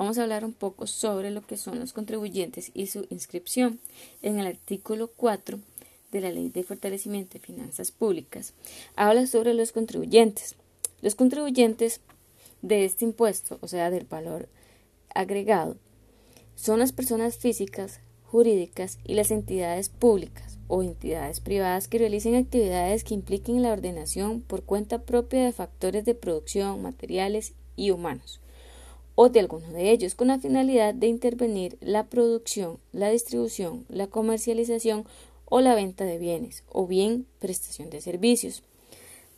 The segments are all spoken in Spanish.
vamos a hablar un poco sobre lo que son los contribuyentes y su inscripción. En el artículo 4 de la Ley de Fortalecimiento de Finanzas Públicas habla sobre los contribuyentes. Los contribuyentes de este impuesto, o sea, del valor agregado, son las personas físicas, jurídicas y las entidades públicas o entidades privadas que realicen actividades que impliquen la ordenación por cuenta propia de factores de producción, materiales y humanos, o de alguno de ellos, con la finalidad de intervenir la producción, la distribución, la comercialización o la venta de bienes, o bien prestación de servicios.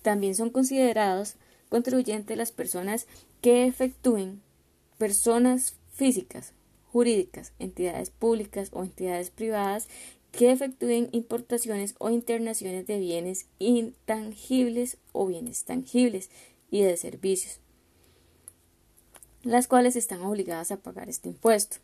También son considerados contribuyentes las personas que efectúen personas físicas, jurídicas, entidades públicas o entidades privadas que efectúen importaciones o internaciones de bienes intangibles o bienes tangibles y de servicios, las cuales están obligadas a pagar este impuesto.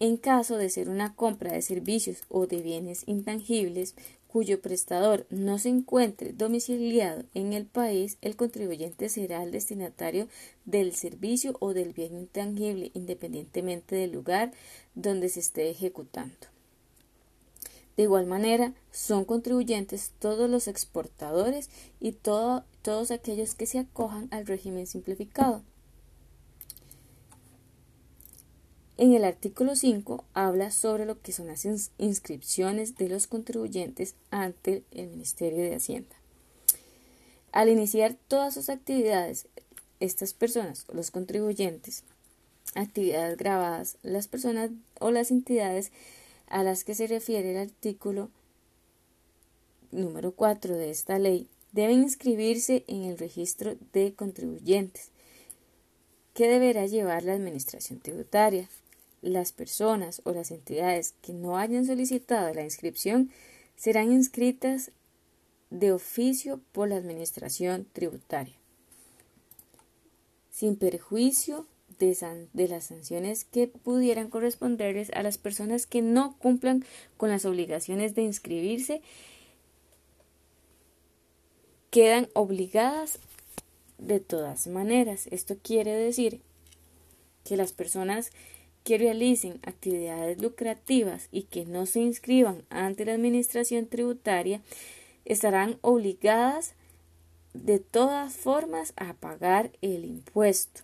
En caso de ser una compra de servicios o de bienes intangibles, cuyo prestador no se encuentre domiciliado en el país, el contribuyente será el destinatario del servicio o del bien intangible independientemente del lugar donde se esté ejecutando. De igual manera, son contribuyentes todos los exportadores y todos aquellos que se acojan al régimen simplificado. En el artículo 5 habla sobre lo que son las inscripciones de los contribuyentes ante el Ministerio de Hacienda. Al iniciar todas sus actividades, estas personas, los contribuyentes, actividades grabadas, las personas o las entidades a las que se refiere el artículo número 4 de esta ley, deben inscribirse en el registro de contribuyentes que deberá llevar la Administración Tributaria. Las personas o las entidades que no hayan solicitado la inscripción serán inscritas de oficio por la Administración Tributaria, sin perjuicio de, de, las sanciones que pudieran corresponderles a las personas que no cumplan con las obligaciones de inscribirse, quedan obligadas de todas maneras. Esto quiere decir que las personas que realicen actividades lucrativas y que no se inscriban ante la Administración Tributaria estarán obligadas de todas formas a pagar el impuesto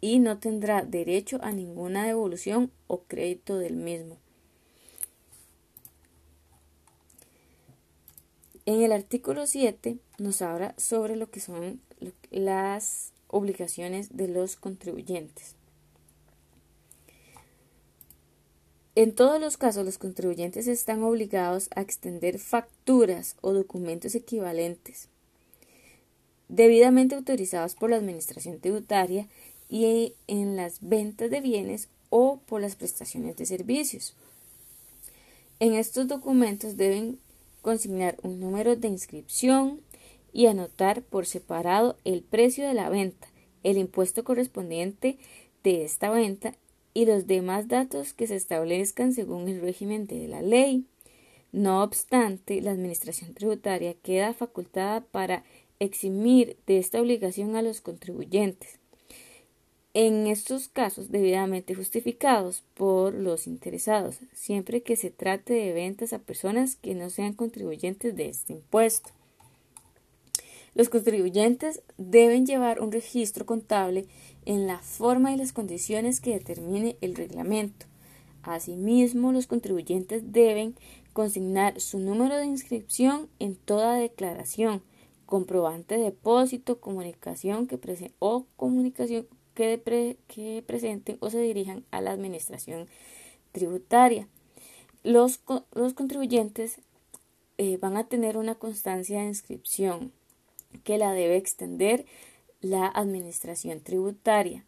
y no tendrá derecho a ninguna devolución o crédito del mismo. En el artículo 7 nos habla sobre lo que son las obligaciones de los contribuyentes. En todos los casos, los contribuyentes están obligados a extender facturas o documentos equivalentes debidamente autorizados por la Administración Tributaria y en las ventas de bienes o por las prestaciones de servicios. En estos documentos deben consignar un número de inscripción y anotar por separado el precio de la venta, el impuesto correspondiente de esta venta y los demás datos que se establezcan según el régimen de la ley. No obstante, la Administración Tributaria queda facultada para eximir de esta obligación a los contribuyentes. En estos casos debidamente justificados por los interesados, siempre que se trate de ventas a personas que no sean contribuyentes de este impuesto. Los contribuyentes deben llevar un registro contable en la forma y las condiciones que determine el reglamento. Asimismo, los contribuyentes deben consignar su número de inscripción en toda declaración, comprobante de depósito, comunicación que o comunicación que, presenten o se dirijan a la administración tributaria. Los, los contribuyentes eh, van a tener una constancia de inscripción que la debe extender la administración tributaria.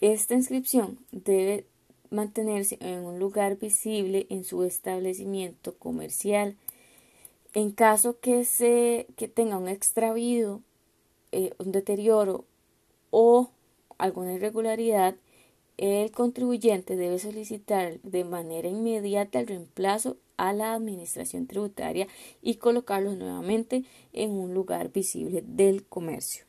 Esta inscripción debe mantenerse en un lugar visible en su establecimiento comercial. En caso que, se, que tenga un extravío, eh, un deterioro o alguna irregularidad, el contribuyente debe solicitar de manera inmediata el reemplazo a la administración tributaria y colocarlo nuevamente en un lugar visible del comercio.